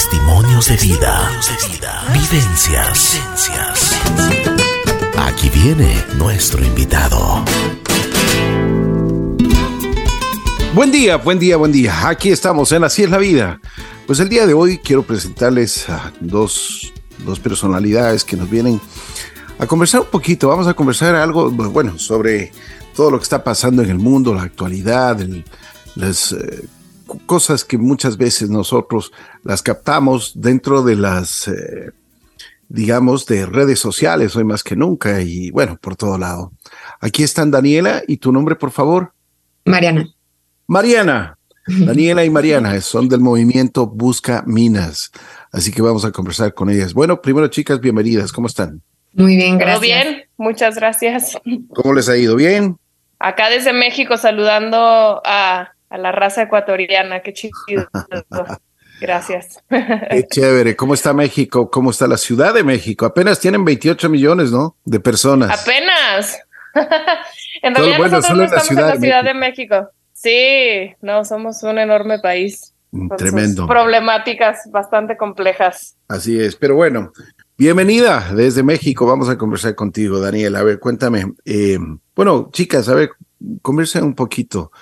Testimonios de vida. Vivencias. Aquí viene nuestro invitado. Buen día, buen día, buen día. Aquí estamos en Así es la vida. Pues el día de hoy quiero presentarles a dos, dos personalidades que nos vienen a conversar un poquito. Vamos a conversar algo, bueno, sobre todo lo que está pasando en el mundo, la actualidad, las eh, cosas que muchas veces nosotros las captamos dentro de las, eh, digamos, de redes sociales hoy más que nunca y bueno, por todo lado. Aquí están Daniela y tu nombre, por favor. Mariana. Mariana. Daniela y Mariana son del movimiento Busca Minas, así que vamos a conversar con ellas. Bueno, primero chicas, bienvenidas, ¿cómo están? Muy bien, gracias. Muy bien, muchas gracias. ¿Cómo les ha ido? ¿Bien? Acá desde México saludando a, la raza ecuatoriana, qué chido. Gracias. Qué chévere. ¿Cómo está México? ¿Cómo está la Ciudad de México? Apenas tienen 28 millones, ¿no? De personas. Apenas. en realidad nosotros no estamos en la Ciudad de México. Sí, no, somos un enorme país. Tremendo. Problemáticas bastante complejas. Así es, pero bueno, bienvenida desde México. Vamos a conversar contigo, Daniel. A ver, cuéntame. Eh, bueno, chicas, a ver, conversen un poquito.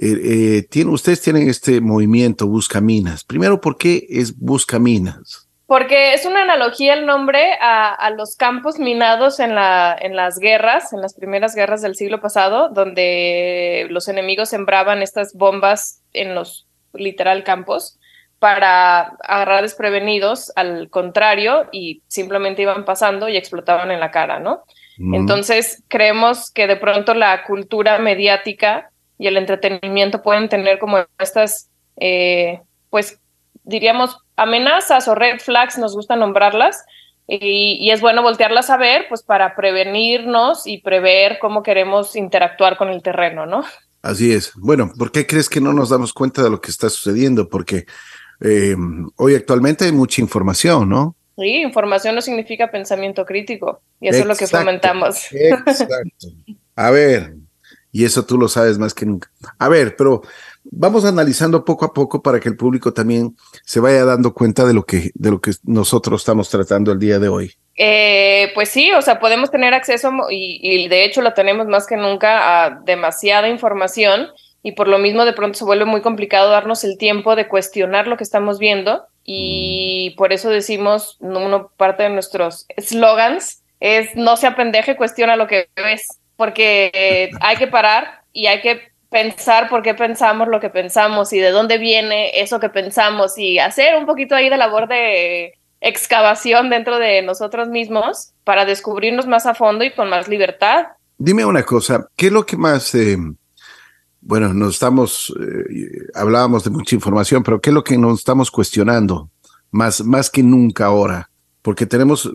Eh, eh ustedes tienen este movimiento Busca Minas. Primero, ¿por qué es Busca Minas? Porque es una analogía el nombre a, los campos minados en, la, en las guerras, en las primeras guerras del siglo pasado, donde los enemigos sembraban estas bombas en los literal campos para agarrar desprevenidos al contrario y simplemente iban pasando y explotaban en la cara, ¿no? Entonces, creemos que de pronto la cultura mediática y el entretenimiento pueden tener como estas, eh, pues, diríamos, amenazas o red flags, nos gusta nombrarlas, y, es bueno voltearlas a ver, pues para prevenirnos y prever cómo queremos interactuar con el terreno, ¿no? Así es. Bueno, ¿por qué crees que no nos damos cuenta de lo que está sucediendo? Porque eh, hoy actualmente hay mucha información, ¿no? Sí, información no significa pensamiento crítico, y eso es lo que fomentamos. Exacto. A ver, y eso tú lo sabes más que nunca. A ver, pero vamos analizando poco a poco para que el público también se vaya dando cuenta de lo que, de lo que nosotros estamos tratando el día de hoy. Eh, pues sí, o sea, podemos tener acceso y, y, de hecho lo tenemos más que nunca a demasiada información y por lo mismo de pronto se vuelve muy complicado darnos el tiempo de cuestionar lo que estamos viendo y por eso decimos, uno parte de nuestros slogans es no se apendeje, cuestiona lo que ves, porque hay que parar y hay que pensar por qué pensamos lo que pensamos y de dónde viene eso que pensamos y hacer un poquito ahí de labor de excavación dentro de nosotros mismos para descubrirnos más a fondo y con más libertad. Dime una cosa, ¿qué es lo que más, eh, bueno, nos estamos, eh, hablábamos de mucha información, pero qué es lo que nos estamos cuestionando más, más que nunca ahora? porque tenemos,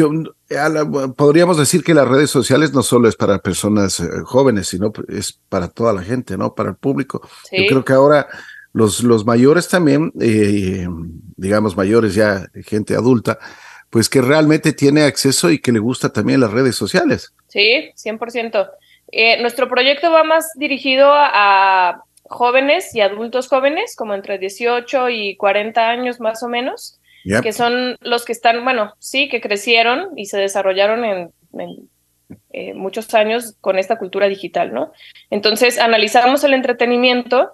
eh, yo, podríamos decir que las redes sociales no solo es para personas eh, jóvenes, sino es para toda la gente, ¿no? Para el público. Yo creo que ahora los, los mayores también, eh, digamos mayores ya, gente adulta, pues que realmente tiene acceso y que le gusta también las redes sociales. Sí, 100%. nuestro proyecto va más dirigido a jóvenes y adultos jóvenes, como entre 18 y 40 años más o menos que son los que están, bueno, sí, que crecieron y se desarrollaron en, eh, muchos años con esta cultura digital, ¿no? Entonces, analizamos el entretenimiento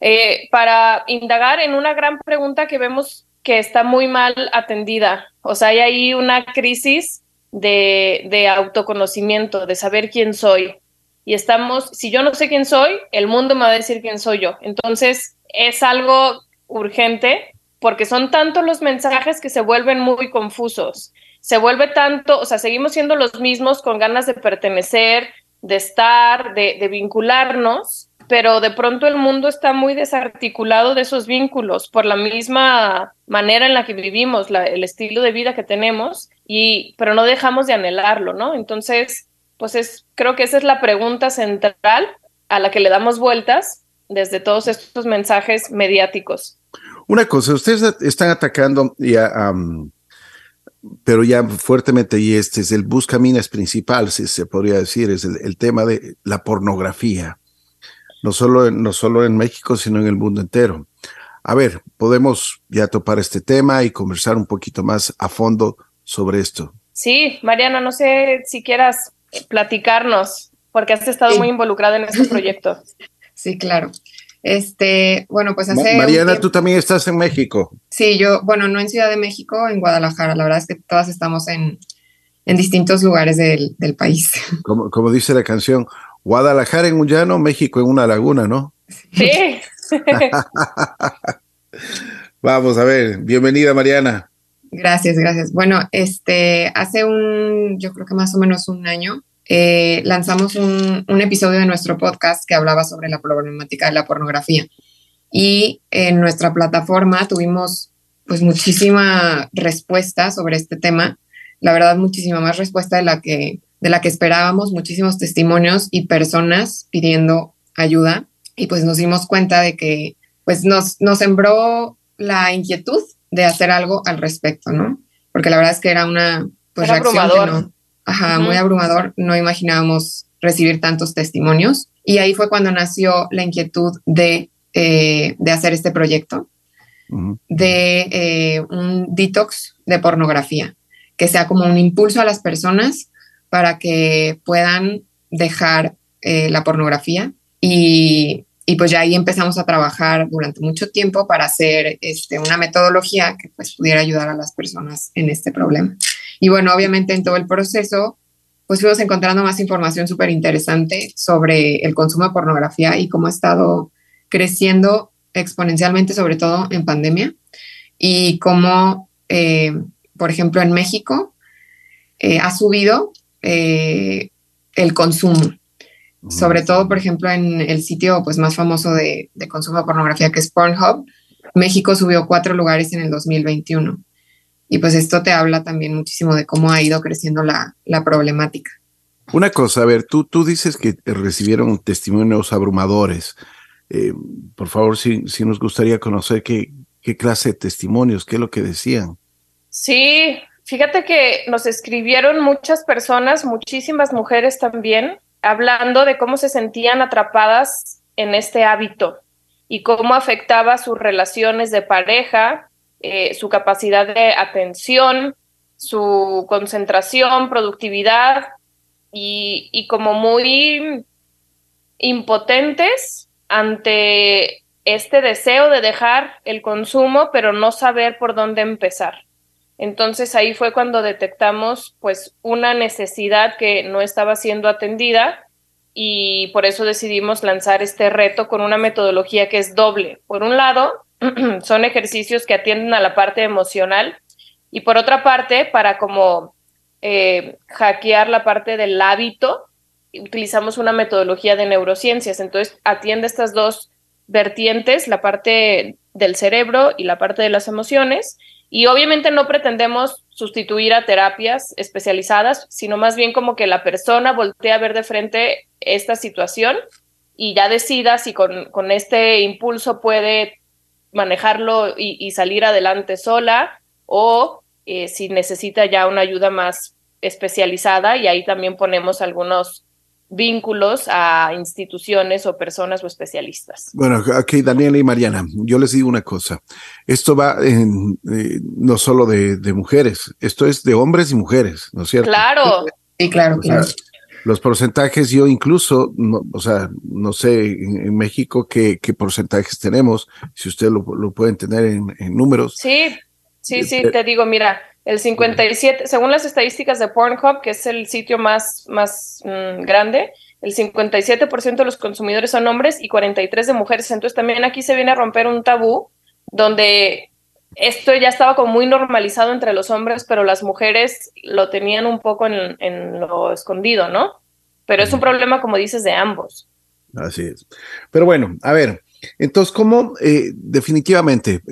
eh, para indagar en una gran pregunta que vemos que está muy mal atendida. O sea, hay ahí una crisis de, de autoconocimiento, de saber quién soy. Y estamos, si yo no sé quién soy, el mundo me va a decir quién soy yo. Entonces, es algo urgente porque son tantos los mensajes que se vuelven muy confusos. Se vuelve tanto, o sea, seguimos siendo los mismos con ganas de pertenecer, de estar, de, vincularnos, pero de pronto el mundo está muy desarticulado de esos vínculos por la misma manera en la que vivimos, el estilo de vida que tenemos, y, pero no dejamos de anhelarlo, ¿no? Entonces, pues es, creo que esa es la pregunta central a la que le damos vueltas desde todos estos mensajes mediáticos. Una cosa, ustedes están atacando ya, pero ya fuertemente, y este es el buscaminas principal, si se podría decir, es el, tema de la pornografía, no solo, no solo en México, sino en el mundo entero. a ver, podemos ya topar este tema y conversar un poquito más a fondo sobre esto. Sí, Mariana, no sé si quieras platicarnos, porque has estado muy involucrada en este proyecto. Sí, claro. Este, bueno, pues hace. Mariana, tú también estás en México. Sí, yo, bueno, no en Ciudad de México, en Guadalajara. La verdad es que todas estamos en, en distintos lugares del, del país. Como, como dice la canción, Guadalajara en un llano, México en una laguna, ¿no? Sí. Vamos a ver, bienvenida Mariana. Gracias, gracias. Bueno, este, hace un, yo creo que más o menos un año, eh, lanzamos un, un, episodio de nuestro podcast que hablaba sobre la problemática de la pornografía. Y en nuestra plataforma tuvimos pues muchísima respuesta sobre este tema. La verdad, muchísima más respuesta de la que, de la que esperábamos, muchísimos testimonios y personas pidiendo ayuda. Y pues nos dimos cuenta de que pues nos, nos sembró la inquietud de hacer algo al respecto, ¿no? Porque la verdad es que era una pues, reacción que no, ajá, muy abrumador, no imaginábamos recibir tantos testimonios. Y ahí fue cuando nació la inquietud de, eh, de hacer este proyecto, de eh, un detox de pornografía, que sea como un impulso a las personas para que puedan dejar eh, la pornografía y y pues ya ahí empezamos a trabajar durante mucho tiempo para hacer este, una metodología que pues pudiera ayudar a las personas en este problema. Y bueno, obviamente en todo el proceso, pues fuimos encontrando más información súper interesante sobre el consumo de pornografía y cómo ha estado creciendo exponencialmente, sobre todo en pandemia, y cómo, eh, por ejemplo, en México eh, ha subido eh, el consumo sobre todo, por ejemplo, en el sitio pues, más famoso de, consumo de pornografía que es Pornhub, México subió cuatro lugares en el 2021. Y pues esto te habla también muchísimo de cómo ha ido creciendo la, problemática. Una cosa, a ver, tú, tú dices que recibieron testimonios abrumadores. Eh, por favor, si, si nos gustaría conocer qué, qué clase de testimonios, qué es lo que decían. Sí, fíjate que nos escribieron muchas personas, muchísimas mujeres también, hablando de cómo se sentían atrapadas en este hábito y cómo afectaba sus relaciones de pareja, eh, su capacidad de atención, su concentración, productividad y, y como muy impotentes ante este deseo de dejar el consumo, pero no saber por dónde empezar. Entonces ahí fue cuando detectamos pues una necesidad que no estaba siendo atendida y por eso decidimos lanzar este reto con una metodología que es doble. Por un lado, son ejercicios que atienden a la parte emocional y por otra parte, para como eh, hackear la parte del hábito, utilizamos una metodología de neurociencias. Entonces, atiende estas dos vertientes, la parte del cerebro y la parte de las emociones y obviamente no pretendemos sustituir a terapias especializadas, sino más bien como que la persona voltee a ver de frente esta situación y ya decida si con, con este impulso puede manejarlo y, salir adelante sola o eh, si necesita ya una ayuda más especializada y ahí también ponemos algunos vínculos a instituciones o personas o especialistas. Bueno, aquí Daniela y Mariana, yo les digo una cosa, esto va en, eh, no solo de, mujeres, esto es de hombres y mujeres, ¿no es cierto? Claro. Sí, claro, claro. los porcentajes, yo incluso, o sea, no sé en, México qué, qué, porcentajes tenemos, si ustedes lo, lo pueden tener en, en números. Sí, sí, sí, te digo, mira, el 57, según las estadísticas de Pornhub, que es el sitio más, más mm, grande, el 57% de los consumidores son hombres y 43% de mujeres. Entonces también aquí se viene a romper un tabú donde esto ya estaba como muy normalizado entre los hombres, pero las mujeres lo tenían un poco en, en lo escondido, ¿no? Pero es un problema, como dices, de ambos. Así es. Pero bueno, a ver, entonces, ¿cómo eh, definitivamente?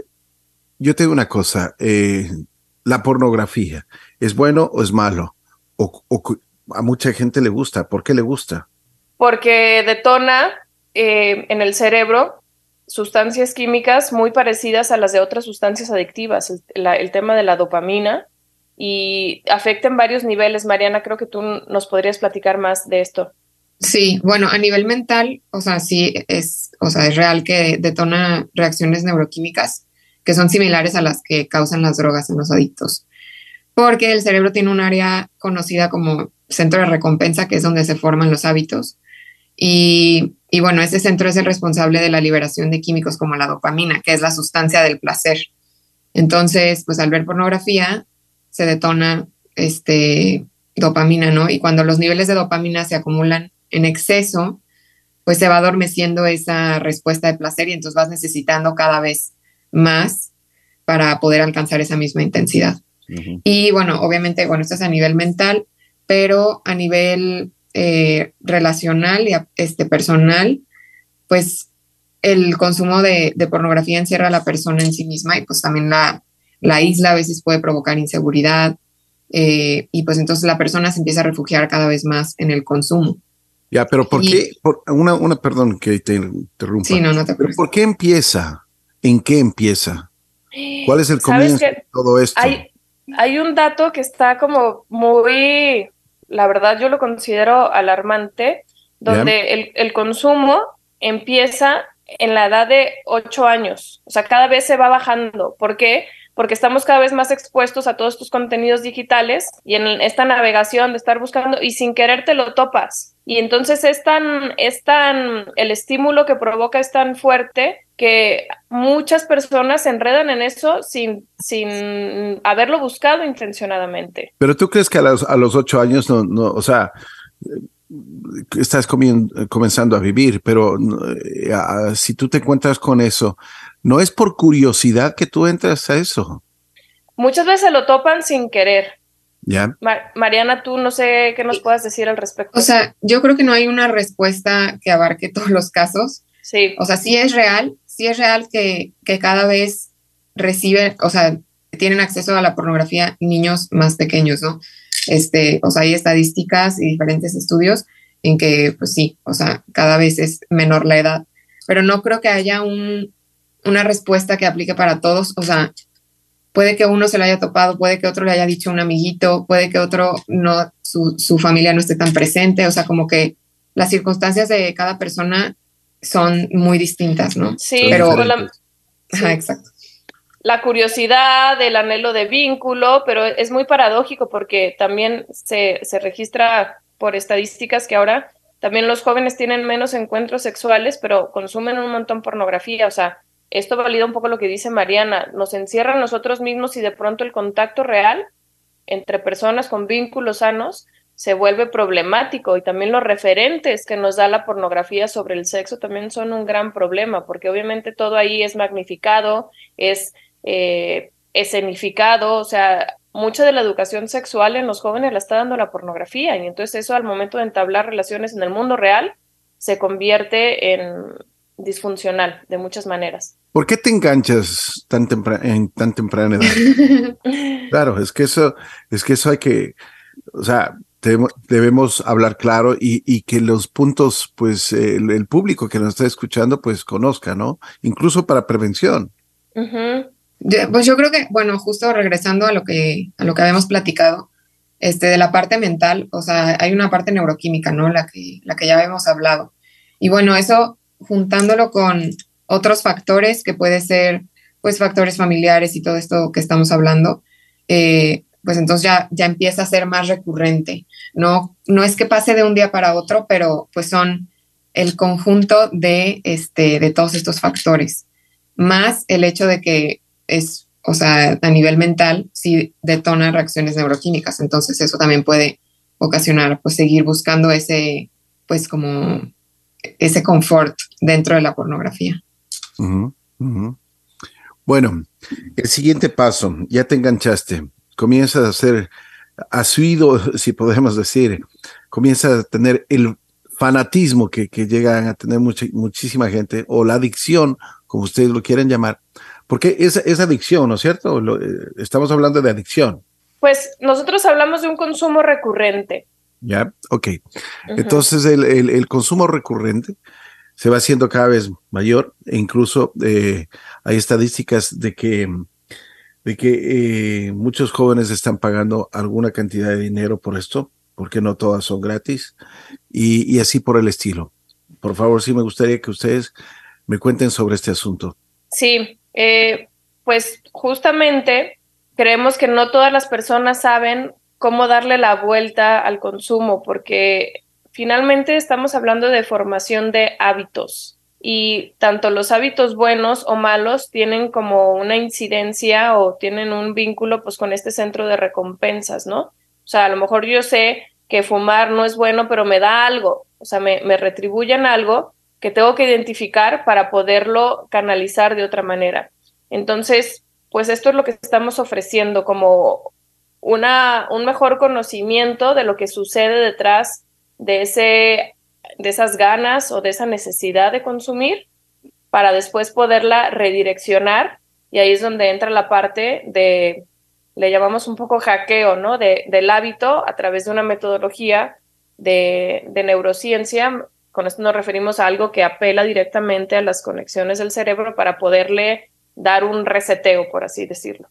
Yo tengo una cosa, eh, la pornografía? ¿Es bueno o es malo? O, a mucha gente le gusta. ¿Por qué le gusta? Porque detona eh, en el cerebro sustancias químicas muy parecidas a las de otras sustancias adictivas, el, tema de la dopamina, y afecta en varios niveles. Mariana, creo que tú nos podrías platicar más de esto. Sí, bueno, a nivel mental, o sea, sí es, o sea, es real que detona reacciones neuroquímicas que son similares a las que causan las drogas en los adictos. Porque el cerebro tiene un área conocida como centro de recompensa, que es donde se forman los hábitos. Y, y bueno, ese centro es el responsable de la liberación de químicos como la dopamina, que es la sustancia del placer. Entonces, pues al ver pornografía, se detona este, dopamina, ¿no? Y cuando los niveles de dopamina se acumulan en exceso, pues se va adormeciendo esa respuesta de placer y entonces vas necesitando cada vez más para poder alcanzar esa misma intensidad. Y bueno, obviamente, bueno, esto es a nivel mental, pero a nivel eh, relacional y este, personal, pues el consumo de, pornografía encierra a la persona en sí misma y pues también la, la isla a veces puede provocar inseguridad eh, y pues entonces la persona se empieza a refugiar cada vez más en el consumo. Ya, pero ¿por qué? una, una, perdón que te interrumpa. Sí, no, no te pero ¿Por qué empieza? ¿En qué empieza? ¿Cuál es el comienzo de todo esto? Hay, hay un dato que está como muy, la verdad yo lo considero alarmante, donde el, el, consumo empieza en la edad de 8 años, o sea, cada vez se va bajando. ¿Por qué? porque estamos cada vez más expuestos a todos estos contenidos digitales y en esta navegación de estar buscando y sin querer te lo topas. Y entonces es tan, es tan, el estímulo que provoca es tan fuerte que muchas personas se enredan en eso sin, sin haberlo buscado intencionadamente. Pero tú crees que a los, a los ocho años no, no, o sea, estás comenzando a vivir, pero eh, si tú te encuentras con eso, no es por curiosidad que tú entras a eso. Muchas veces lo topan sin querer. Ya. Mariana, tú no sé qué nos puedas decir al respecto. O sea, yo creo que no hay una respuesta que abarque todos los casos. Sí. O sea, sí es real, sí es real que, que cada vez reciben, o sea, tienen acceso a la pornografía niños más pequeños, ¿no? Este, o sea, hay estadísticas y diferentes estudios en que, pues sí, o sea, cada vez es menor la edad, pero no creo que haya un, una respuesta que aplique para todos. O sea, puede que uno se lo haya topado, puede que otro le haya dicho un amiguito, puede que otro no, su, su familia no esté tan presente. O sea, como que las circunstancias de cada persona son muy distintas, ¿no? Sí, pero la, exacto. La curiosidad, el anhelo de vínculo, pero es muy paradójico porque también se, se registra por estadísticas que ahora también los jóvenes tienen menos encuentros sexuales, pero consumen un montón pornografía. O sea, esto valida un poco lo que dice Mariana, nos encierra nosotros mismos y de pronto el contacto real entre personas con vínculos sanos se vuelve problemático y también los referentes que nos da la pornografía sobre el sexo también son un gran problema porque obviamente todo ahí es magnificado, es eh, escenificado, o sea, mucha de la educación sexual en los jóvenes la está dando la pornografía y entonces eso al momento de entablar relaciones en el mundo real se convierte en disfuncional de muchas maneras. ¿Por qué te enganchas tan en tan temprana edad? claro, es que eso, es que eso hay que, o sea, debemos hablar claro y, que los puntos, pues el, público que nos está escuchando, pues conozca, ¿no? Incluso para prevención. pues yo creo que, bueno, justo regresando a lo que, a lo que habíamos platicado, este, de la parte mental, o sea, hay una parte neuroquímica, ¿no? La que, la que ya habíamos hablado. Y bueno, eso juntándolo con otros factores que puede ser, pues, factores familiares y todo esto que estamos hablando, eh, pues entonces ya, ya empieza a ser más recurrente. No, no es que pase de un día para otro, pero pues son el conjunto de, este, de todos estos factores, más el hecho de que es, o sea, a nivel mental, sí detona reacciones neuroquímicas, entonces eso también puede ocasionar, pues, seguir buscando ese, pues, como ese confort dentro de la pornografía. Bueno, el siguiente paso, ya te enganchaste, comienzas a hacer, has oído, si podemos decir, comienzas a tener el fanatismo que, que llegan a tener mucha, muchísima gente, o la adicción, como ustedes lo quieren llamar, porque es, es adicción, ¿no es cierto? Eh, estamos hablando de adicción. Pues nosotros hablamos de un consumo recurrente. Ya, ok. Entonces el, el, consumo recurrente se va haciendo cada vez mayor e incluso eh, hay estadísticas de que, de que eh, muchos jóvenes están pagando alguna cantidad de dinero por esto, porque no todas son gratis, y, así por el estilo. Por favor, sí me gustaría que ustedes me cuenten sobre este asunto. Sí, eh, pues justamente creemos que no todas las personas saben cómo darle la vuelta al consumo, porque finalmente estamos hablando de formación de hábitos y tanto los hábitos buenos o malos tienen como una incidencia o tienen un vínculo pues con este centro de recompensas, ¿no? O sea, a lo mejor yo sé que fumar no es bueno, pero me da algo, o sea, me, me retribuyen algo que tengo que identificar para poderlo canalizar de otra manera. Entonces, pues esto es lo que estamos ofreciendo como una, un mejor conocimiento de lo que sucede detrás de ese de esas ganas o de esa necesidad de consumir para después poderla redireccionar y ahí es donde entra la parte de, le llamamos un poco hackeo, ¿no? De, del hábito a través de una metodología de, de neurociencia. Con esto nos referimos a algo que apela directamente a las conexiones del cerebro para poderle dar un reseteo, por así decirlo.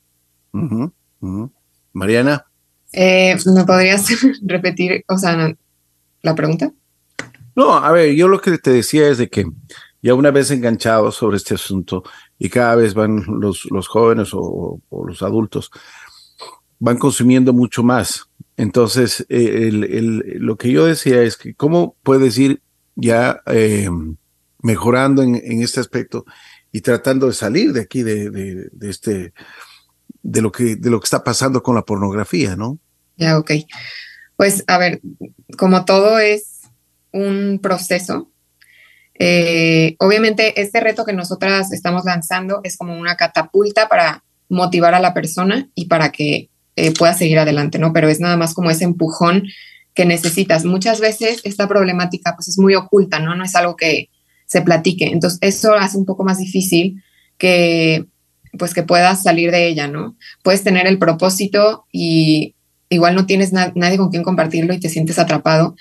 Mariana. Eh, ¿Me podrías repetir, o sea, la pregunta? No, a ver, yo lo que te decía es de que ya una vez enganchados sobre este asunto y cada vez van los, los jóvenes o, los adultos, van consumiendo mucho más. Entonces, eh, el, lo que yo decía es que cómo puedes ir ya eh, mejorando en, este aspecto y tratando de salir de aquí, de, este, de lo que, de lo que está pasando con la pornografía, ¿no? Ya, ok. Pues, a ver, como todo es un proceso. Eh, obviamente, este reto que nosotras estamos lanzando es como una catapulta para motivar a la persona y para que eh, pueda seguir adelante, ¿no? Pero es nada más como ese empujón que necesitas. Muchas veces esta problemática pues es muy oculta, ¿no? No es algo que se platique. Entonces, eso hace un poco más difícil que pues que puedas salir de ella, ¿no? Puedes tener el propósito y igual no tienes nadie con quien compartirlo y te sientes atrapado.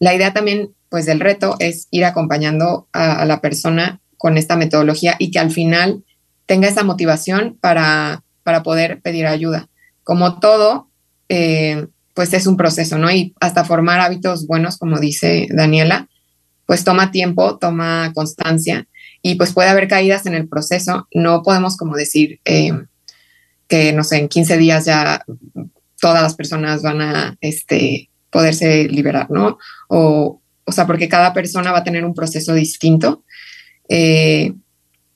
La idea también, pues, del reto es ir acompañando a, la persona con esta metodología y que al final tenga esa motivación para, para poder pedir ayuda. Como todo, eh, pues es un proceso, ¿no? Y hasta formar hábitos buenos, como dice Daniela, pues toma tiempo, toma constancia y pues puede haber caídas en el proceso. No podemos como decir eh, que, no sé, en 15 días ya todas las personas van a este, poderse liberar, ¿no? O, o sea, porque cada persona va a tener un proceso distinto. Eh,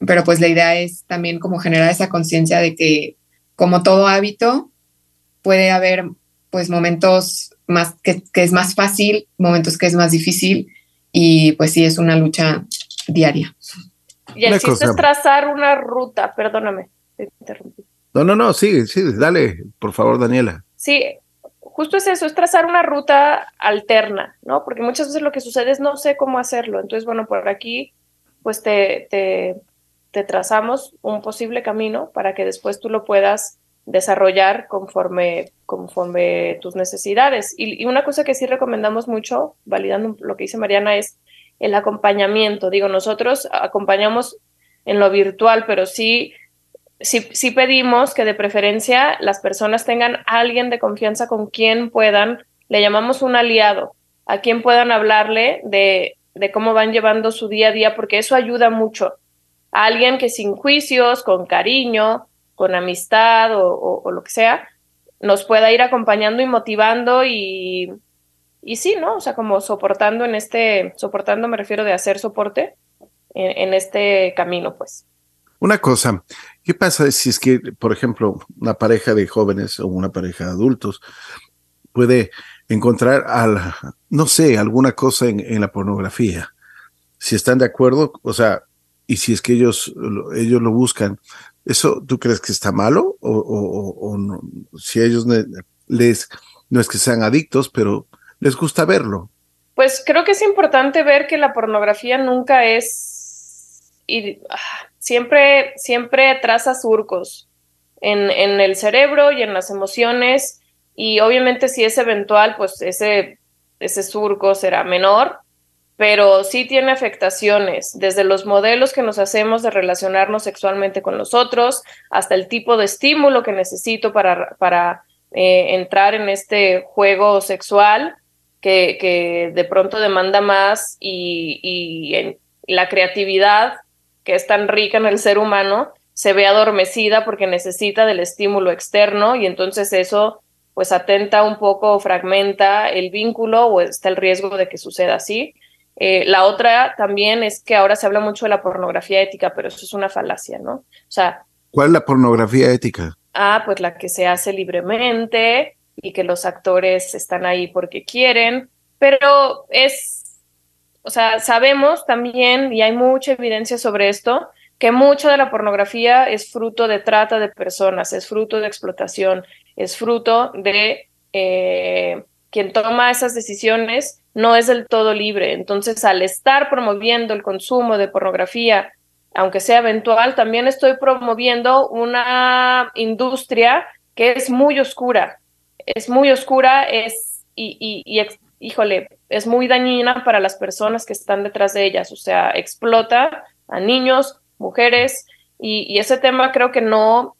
pero pues la idea es también como generar esa conciencia de que como todo hábito puede haber pues momentos más que, es más fácil, momentos que es más difícil y pues sí es una lucha diaria. Y el chiste es trazar una ruta, perdóname, te interrumpí. No, no, no, sí, sí, dale, por favor, Daniela. Sí, justo es eso, es trazar una ruta alterna, ¿no? Porque muchas veces lo que sucede es no sé cómo hacerlo. Entonces, bueno, por aquí, pues te, te, trazamos un posible camino para que después tú lo puedas desarrollar conforme, conforme tus necesidades. Y, y, una cosa que sí recomendamos mucho, validando lo que dice Mariana, es el acompañamiento. Digo, nosotros acompañamos en lo virtual, pero sí sí, pedimos que de preferencia las personas tengan alguien de confianza con quien puedan, le llamamos un aliado, a quien puedan hablarle de, de cómo van llevando su día a día, porque eso ayuda mucho. A alguien que sin juicios, con cariño, con amistad o, lo que sea, nos pueda ir acompañando y motivando y, y sí, ¿no? O sea, como soportando en este, soportando me refiero de hacer soporte en este camino, pues. Una cosa, ¿Qué pasa si es que, por ejemplo, una pareja de jóvenes o una pareja de adultos puede encontrar, al, no sé, alguna cosa en, la pornografía? Si están de acuerdo, o sea, y si es que ellos, ellos lo buscan, ¿eso tú crees que está malo? O, no? si ellos les, no es que sean adictos, pero les gusta verlo. Pues creo que es importante ver que la pornografía nunca es... Ah, siempre, siempre traza surcos en, en el cerebro y en las emociones y obviamente si es eventual, pues ese, ese surco será menor, pero sí tiene afectaciones, desde los modelos que nos hacemos de relacionarnos sexualmente con los otros, hasta el tipo de estímulo que necesito para, para eh, entrar en este juego sexual que, que de pronto demanda más y, y la creatividad que es tan rica en el ser humano se ve adormecida porque necesita del estímulo externo y entonces eso pues atenta un poco, fragmenta el vínculo o está el riesgo de que suceda así. Eh, la otra también es que ahora se habla mucho de la pornografía ética, pero eso es una falacia, ¿no? O sea... ¿Cuál es la pornografía ética? Ah, pues la que se hace libremente y que los actores están ahí porque quieren, pero es, o sea, sabemos también, y hay mucha evidencia sobre esto, que mucho de la pornografía es fruto de trata de personas, es fruto de explotación, es fruto de eh, quien toma esas decisiones no es del todo libre. Entonces, al estar promoviendo el consumo de pornografía, aunque sea eventual, también estoy promoviendo una industria que es muy oscura. Es muy oscura, es, y, y, y híjole, es muy dañina para las personas que están detrás de ellas. O sea, explota a niños, mujeres, y, ese tema creo que no,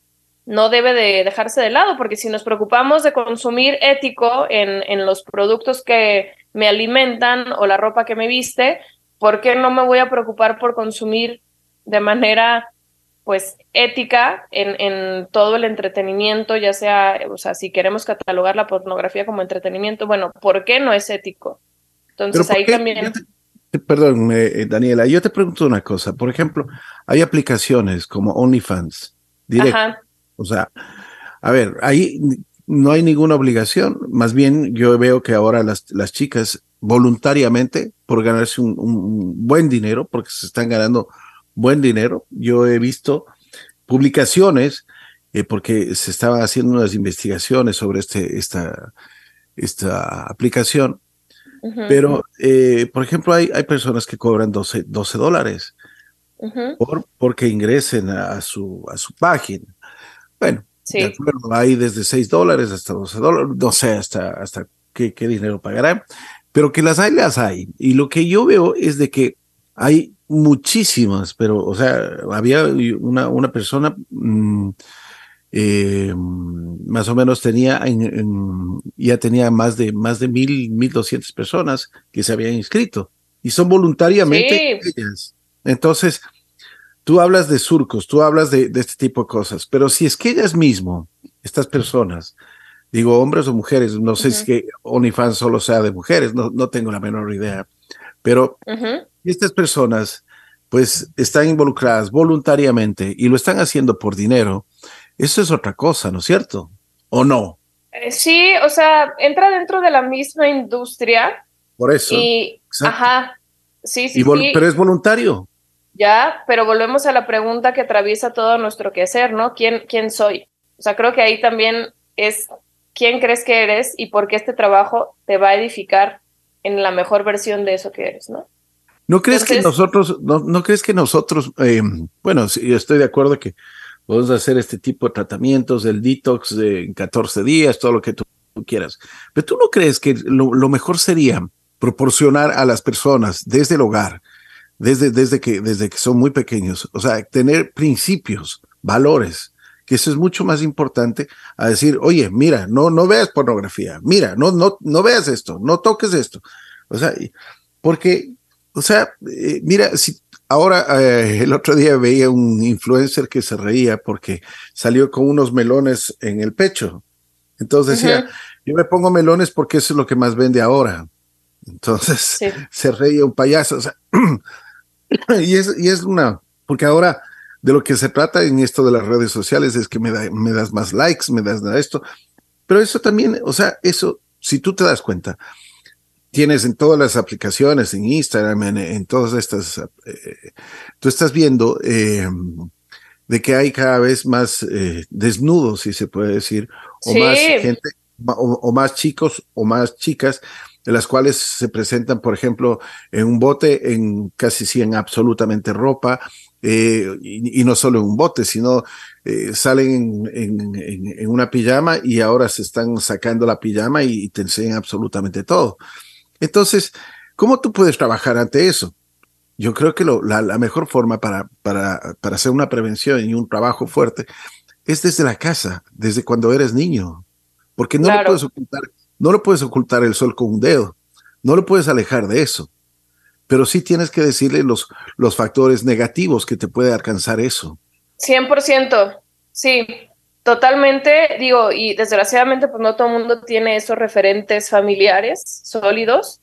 no debe de dejarse de lado, porque si nos preocupamos de consumir ético en, en los productos que me alimentan o la ropa que me viste, ¿por qué no me voy a preocupar por consumir de manera pues ética en, en, todo el entretenimiento, ya sea, o sea, si queremos catalogar la pornografía como entretenimiento, bueno, ¿por qué no es ético? Entonces ahí también... Perdón, eh, Daniela, yo te pregunto una cosa. Por ejemplo, hay aplicaciones como OnlyFans, directo. O sea, a ver, ahí no hay ninguna obligación. Más bien, yo veo que ahora las, las chicas voluntariamente, por ganarse un, buen dinero, porque se están ganando buen dinero, yo he visto publicaciones, eh, porque se estaban haciendo unas investigaciones sobre este, esta, esta aplicación, pero, eh, por ejemplo, hay, hay personas que cobran 12, 12 dólares por, porque ingresen a su, a su página. Bueno, de acuerdo, hay desde 6 dólares hasta 12 dólares, no sé hasta, hasta qué, qué dinero pagarán, pero que las hay, las hay. Y lo que yo veo es de que hay muchísimas, pero, o sea, había una, una persona mm, eh, más o menos tenía, ya tenía más de, más de mil, mil doscientas personas que se habían inscrito y son voluntariamente ellas. Entonces, tú hablas de surcos, tú hablas de, este tipo de cosas, pero si es que ellas mismo, estas personas, digo hombres o mujeres, no sé si es que OnlyFans solo sea de mujeres, no, no tengo la menor idea, pero estas personas pues están involucradas voluntariamente y lo están haciendo por dinero, eso es otra cosa, ¿no es cierto? ¿O no? Eh, sí, o sea, entra dentro de la misma industria. Por eso. Y, ajá, sí, sí, sí. Pero es voluntario. Ya, pero volvemos a la pregunta que atraviesa todo nuestro quehacer, ¿no? ¿Quién, quién soy? O sea, creo que ahí también es quién crees que eres y por qué este trabajo te va a edificar en la mejor versión de eso que eres, ¿no? ¿No crees que nosotros, no, no crees que nosotros, eh, bueno, sí, estoy de acuerdo que Podemos hacer este tipo de tratamientos, el detox de 14 días, todo lo que tú quieras. Pero tú no crees que lo, mejor sería proporcionar a las personas desde el hogar, desde, desde, que, desde que son muy pequeños, o sea, tener principios, valores, que eso es mucho más importante a decir, oye, mira, no, no veas pornografía, mira, no, no, no veas esto, no toques esto. O sea, porque, o sea, eh, mira, si Ahora, eh, el otro día veía un influencer que se reía porque salió con unos melones en el pecho. Entonces decía, yo me pongo melones porque eso es lo que más vende ahora. Entonces se reía un payaso. y, es, y es una, porque ahora de lo que se trata en esto de las redes sociales es que me, da, me das más likes, me das esto. Pero eso también, o sea, eso, si tú te das cuenta, tienes en todas las aplicaciones, en Instagram, en, todas estas, eh, tú estás viendo eh, de que hay cada vez más eh, desnudos, si se puede decir, o más gente, o, más chicos o más chicas, de las cuales se presentan, por ejemplo, en un bote, en casi sí en absolutamente ropa, y, no solo en un bote, sino salen en, en, una pijama y ahora se están sacando la pijama y te enseñan absolutamente todo. Entonces, ¿cómo tú puedes trabajar ante eso? Yo creo que la, mejor forma para, para, para hacer una prevención y un trabajo fuerte es desde la casa, desde cuando eres niño. porque no lo puedes ocultar, no lo puedes ocultar el sol con un dedo, no lo puedes alejar de eso, pero sí tienes que decirle los, los factores negativos que te puede alcanzar eso. 100%, sí, totalmente, digo, y desgraciadamente pues no todo el mundo tiene esos referentes familiares sólidos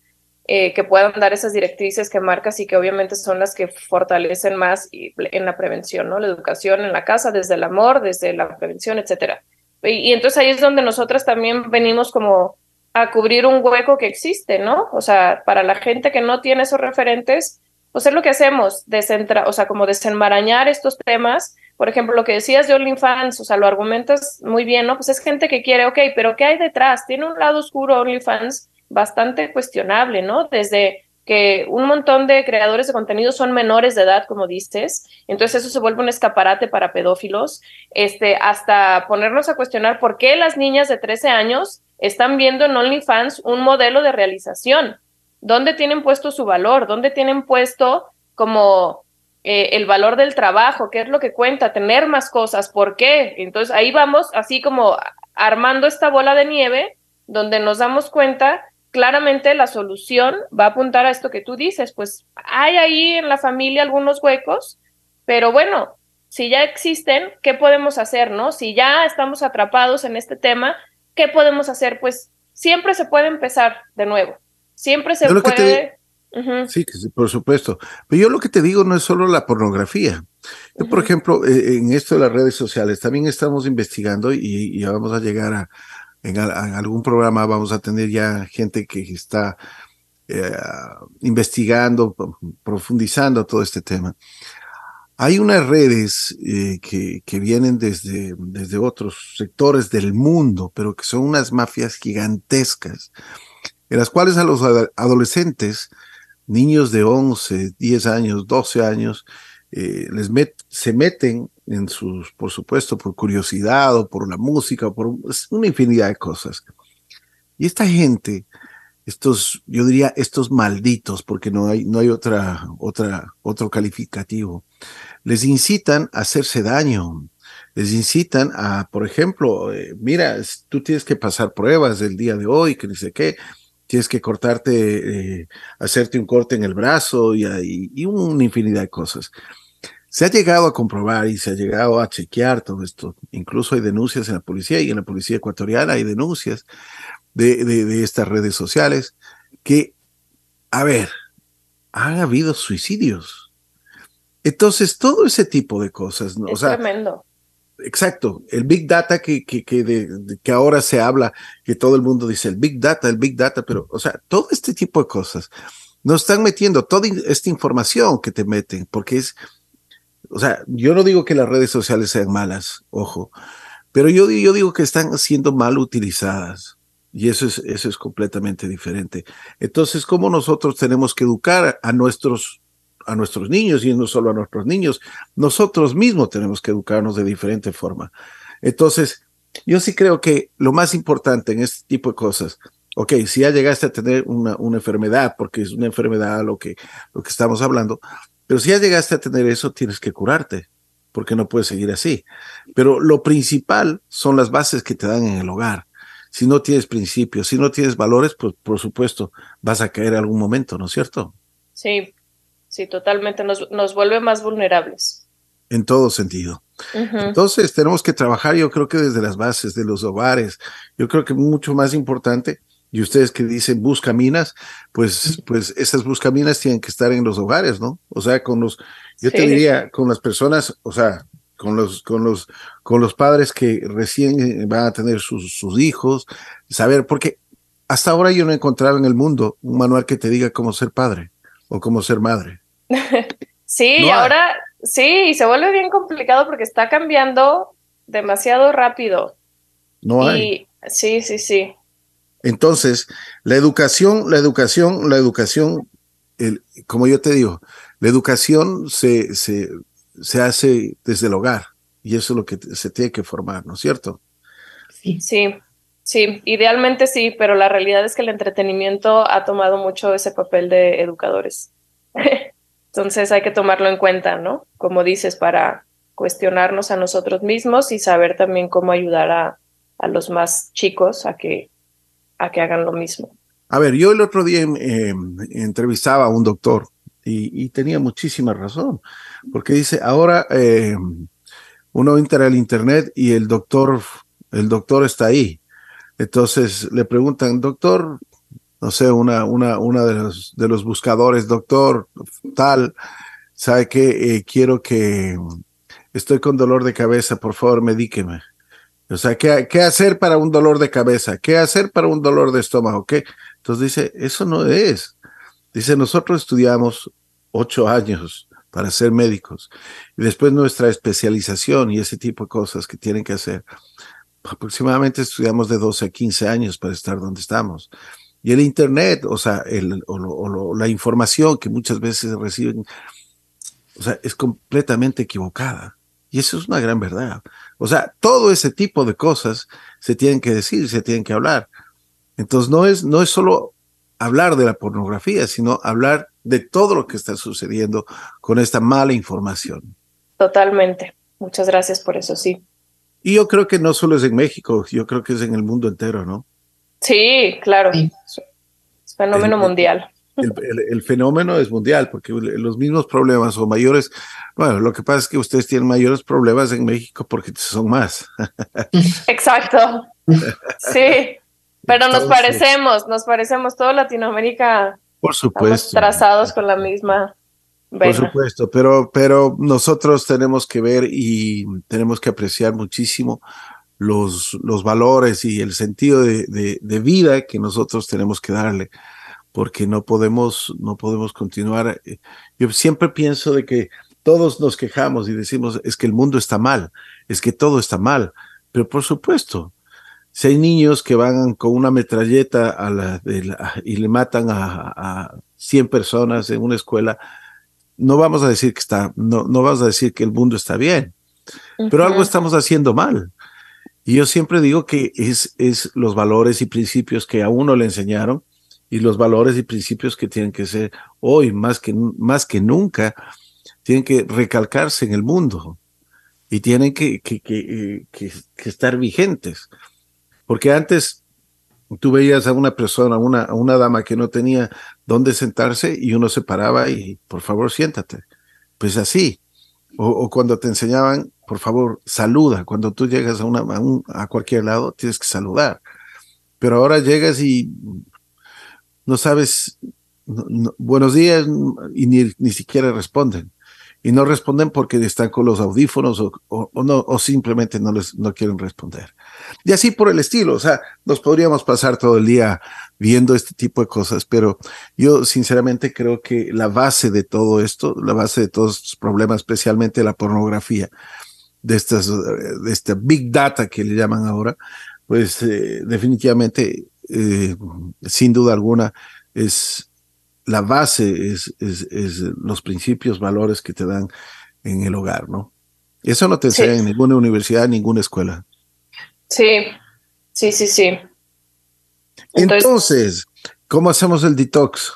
eh, que puedan dar esas directrices que marcas y que obviamente son las que fortalecen más en la prevención, ¿no? La educación en la casa, desde el amor, desde la prevención, etcétera. Y, entonces ahí es donde nosotras también venimos como a cubrir un hueco que existe, ¿no? O sea, para la gente que no tiene esos referentes, pues es lo que hacemos, descentra o sea, como desenmarañar estos temas. Por ejemplo, lo que decías de OnlyFans, o sea, lo argumentas muy bien, ¿no? Pues es gente que quiere, ok, pero ¿qué hay detrás? Tiene un lado oscuro OnlyFans bastante cuestionable, ¿no? Desde que un montón de creadores de contenido son menores de edad, como dices, entonces eso se vuelve un escaparate para pedófilos, este, hasta ponernos a cuestionar por qué las niñas de 13 años están viendo en OnlyFans un modelo de realización, dónde tienen puesto su valor, dónde tienen puesto como eh, el valor del trabajo, qué es lo que cuenta, tener más cosas, por qué. Entonces ahí vamos así como armando esta bola de nieve donde nos damos cuenta claramente la solución va a apuntar a esto que tú dices, pues hay ahí en la familia algunos huecos, pero bueno, si ya existen, ¿qué podemos hacer, no? Si ya estamos atrapados en este tema, ¿qué podemos hacer? Pues siempre se puede empezar de nuevo, siempre se puede... Sí, por supuesto. Pero yo lo que te digo no es solo la pornografía. Yo, por ejemplo, eh, en esto de las redes sociales, también estamos investigando y ya vamos a llegar a, en, algún programa vamos a tener ya gente que está eh, investigando, profundizando todo este tema. Hay unas redes eh, que, que, vienen desde, desde otros sectores del mundo, pero que son unas mafias gigantescas, en las cuales a los adolescentes, niños de 11, 10 años, 12 años, eh, les se meten en sus, por supuesto, por curiosidad o por la música, por una infinidad de cosas. Y esta gente, estos, yo diría, estos malditos, porque no hay, no hay otra, otra, otro calificativo, les incitan a hacerse daño, les incitan a, por ejemplo, eh, mira, tú tienes que pasar pruebas el día de hoy, que dice qué, tienes que cortarte, eh, hacerte un corte en el brazo y, y, una infinidad de cosas. Se ha llegado a comprobar y se ha llegado a chequear todo esto. Incluso hay denuncias en la policía y en la policía ecuatoriana hay denuncias de, de, estas redes sociales que, a ver, han habido suicidios. Entonces, todo ese tipo de cosas, ¿no? Es tremendo. Exacto, el Big Data que, que, que, de, que ahora se habla, que todo el mundo dice el Big Data, el Big Data, pero, o sea, todo este tipo de cosas nos están metiendo toda esta información que te meten, porque es, o sea, yo no digo que las redes sociales sean malas, ojo, pero yo, yo digo que están siendo mal utilizadas. Y eso es, eso es completamente diferente. Entonces, ¿cómo nosotros tenemos que educar a nuestros, a nuestros niños y no solo a nuestros niños? Nosotros mismos tenemos que educarnos de diferente forma. Entonces, yo sí creo que lo más importante en este tipo de cosas, ok, si ya llegaste a tener una, una enfermedad, porque es una enfermedad lo que, lo que estamos hablando, pero si ya llegaste a tener eso, tienes que curarte, porque no puedes seguir así. Pero lo principal son las bases que te dan en el hogar. Si no tienes principios, si no tienes valores, pues por supuesto vas a caer algún momento, ¿no es cierto? Sí, sí, totalmente. Nos, nos vuelve más vulnerables. En todo sentido. Entonces tenemos que trabajar, yo creo que desde las bases de los hogares. Yo creo que mucho más importante y ustedes que dicen buscaminas, pues, pues esas buscaminas tienen que estar en los hogares, ¿no? O sea, con los, yo te diría, con las personas, o sea, con los, con los, con los padres que recién eh, van a tener sus, sus hijos, saber, porque hasta ahora yo no he encontrado en el mundo un manual que te diga cómo ser padre o cómo ser madre. Sí, ahora sí, y se vuelve bien complicado porque está cambiando demasiado rápido. No hay. Sí, sí, sí. Entonces, la educación, la educación, la educación, el, como yo te digo, la educación se, se, se hace desde el hogar y eso es lo que se tiene que formar, ¿no es cierto? Sí, sí, sí, idealmente sí, pero la realidad es que el entretenimiento ha tomado mucho ese papel de educadores. Entonces hay que tomarlo en cuenta, ¿no? Como dices, para cuestionarnos a nosotros mismos y saber también cómo ayudar a, a los más chicos a que, a que hagan lo mismo. A ver, yo el otro día eh, entrevistaba a un doctor y, tenía muchísima razón, porque dice, ahora eh, uno entra al internet y el doctor, el doctor está ahí. Entonces le preguntan, doctor, no sé, una, una, una de los, de los buscadores, doctor, tal, sabe que eh, quiero que estoy con dolor de cabeza, por favor, medíqueme. O sea, ¿qué, ¿qué, hacer para un dolor de cabeza? ¿Qué hacer para un dolor de estómago? ¿Qué? Entonces dice, eso no es. Dice, nosotros estudiamos ocho años para ser médicos y después nuestra especialización y ese tipo de cosas que tienen que hacer. Aproximadamente estudiamos de 12 a 15 años para estar donde estamos. Y el Internet, o sea, el, o, la información que muchas veces reciben, o sea, es completamente equivocada. Y eso es una gran verdad. O sea, todo ese tipo de cosas se tienen que decir, se tienen que hablar. Entonces, no es, no es solo hablar de la pornografía, sino hablar de todo lo que está sucediendo con esta mala información. Totalmente. Muchas gracias por eso, sí. Y yo creo que no solo es en México, yo creo que es en el mundo entero, ¿no? Sí, claro. Es fenómeno mundial. El, fenómeno es mundial, porque los mismos problemas o mayores, bueno, lo que pasa es que ustedes tienen mayores problemas en México porque son más. Exacto. Sí, pero nos parecemos, nos parecemos, toda Latinoamérica. Por supuesto. trazados con la misma. Por supuesto, pero, pero nosotros tenemos que ver y tenemos que apreciar muchísimo los, los valores y el sentido de, de, vida que nosotros tenemos que darle, porque no podemos, no podemos continuar. Eh, yo siempre pienso de que todos nos quejamos y decimos, es que el mundo está mal, es que todo está mal, pero por supuesto, si hay niños que van con una metralleta a la, y le matan a, a 100 personas en una escuela, no vamos a decir que está, no, no vamos a decir que el mundo está bien, pero algo estamos haciendo mal. Y yo siempre digo que es, es los valores y principios que a uno le enseñaron y los valores y principios que tienen que ser hoy más que, más que nunca, tienen que recalcarse en el mundo y tienen que, que, que, estar vigentes. Porque antes tú veías a una persona, una, a una dama que no tenía dónde sentarse y uno se paraba y por favor siéntate. Pues así. O cuando te enseñaban por favor, saluda. Cuando tú llegas a, una, a, cualquier lado, tienes que saludar. Pero ahora llegas y no sabes, buenos días, y ni, ni siquiera responden y no responden porque están con los audífonos o, o, o simplemente no les no quieren responder. Y así por el estilo, o sea, nos podríamos pasar todo el día viendo este tipo de cosas, pero yo sinceramente creo que la base de todo esto, la base de todos estos problemas, especialmente la pornografía, de estas, de esta big data que le llaman ahora, pues eh, definitivamente, eh, sin duda alguna, es la base, es, es, es, los principios, valores que te dan en el hogar, ¿no? Eso no te enseña en ninguna universidad, en ninguna escuela. Sí, sí, sí, sí. Entonces, ¿cómo hacemos el detox?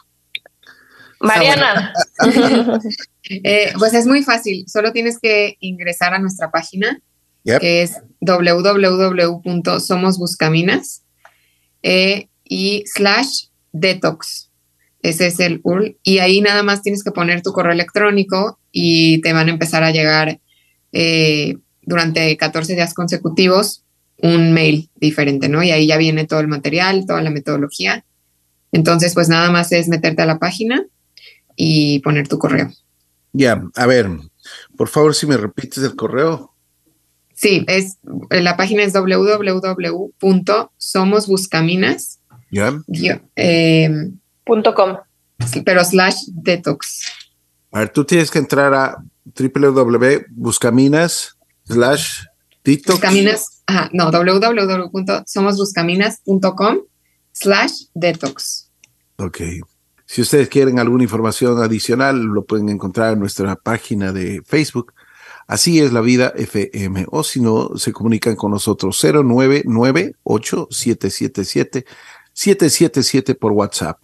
Mariana. Eh, pues es muy fácil, solo tienes que ingresar a nuestra página, que es www.somosbuscaminas eh, y slash detox. Ese es el URL. Y ahí nada más tienes que poner tu correo electrónico y te van a empezar a llegar eh, durante 14 días consecutivos un mail diferente, ¿no? Y ahí ya viene todo el material, toda la metodología. Entonces, pues nada más es meterte a la página y poner tu correo. Ya, a ver, por favor, si me repites el correo. Sí, es la página es www.somosbuscaminas. Ya. Eh, com. Pero slash detox. A ver, tú tienes que entrar a www.buscaminas slash detox. Buscaminas, ajá, no, www.somosbuscaminas.com slash detox. Ok. Si ustedes quieren alguna información adicional, lo pueden encontrar en nuestra página de Facebook. Así es la vida FM. O si no, se comunican con nosotros 099 8777 777 por WhatsApp.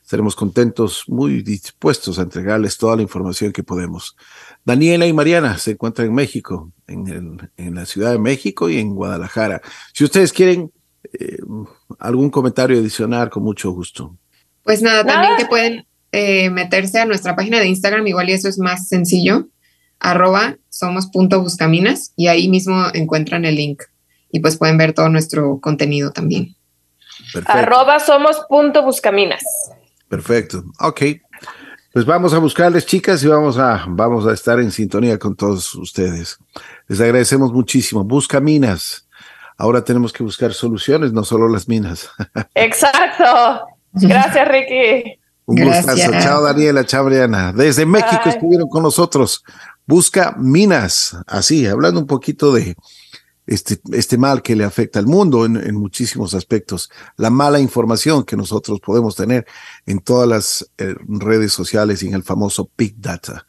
estaremos contentos, muy dispuestos a entregarles toda la información que podemos. Daniela y Mariana se encuentran en México, en, en la Ciudad de México y en Guadalajara. Si ustedes quieren eh, algún comentario adicional, con mucho gusto. Pues nada, también que pueden eh, meterse a nuestra página de Instagram, igual y eso es más sencillo, arroba somos.buscaminas y ahí mismo encuentran el link y pues pueden ver todo nuestro contenido también. Perfecto. Arroba somos.buscaminas. Perfecto, ok. Pues vamos a buscarles, chicas, y vamos a, vamos a estar en sintonía con todos ustedes. Les agradecemos muchísimo. Buscaminas. Ahora tenemos que buscar soluciones, no solo las minas. Exacto. Gracias, Ricky. Un gustazo. Chao, Daniela. Chao, Briana. Desde México estuvieron con nosotros. Busca minas. Así, hablando un poquito de este, este mal que le afecta al mundo en, muchísimos aspectos. La mala información que nosotros podemos tener en todas las eh, redes sociales y en el famoso Big Data.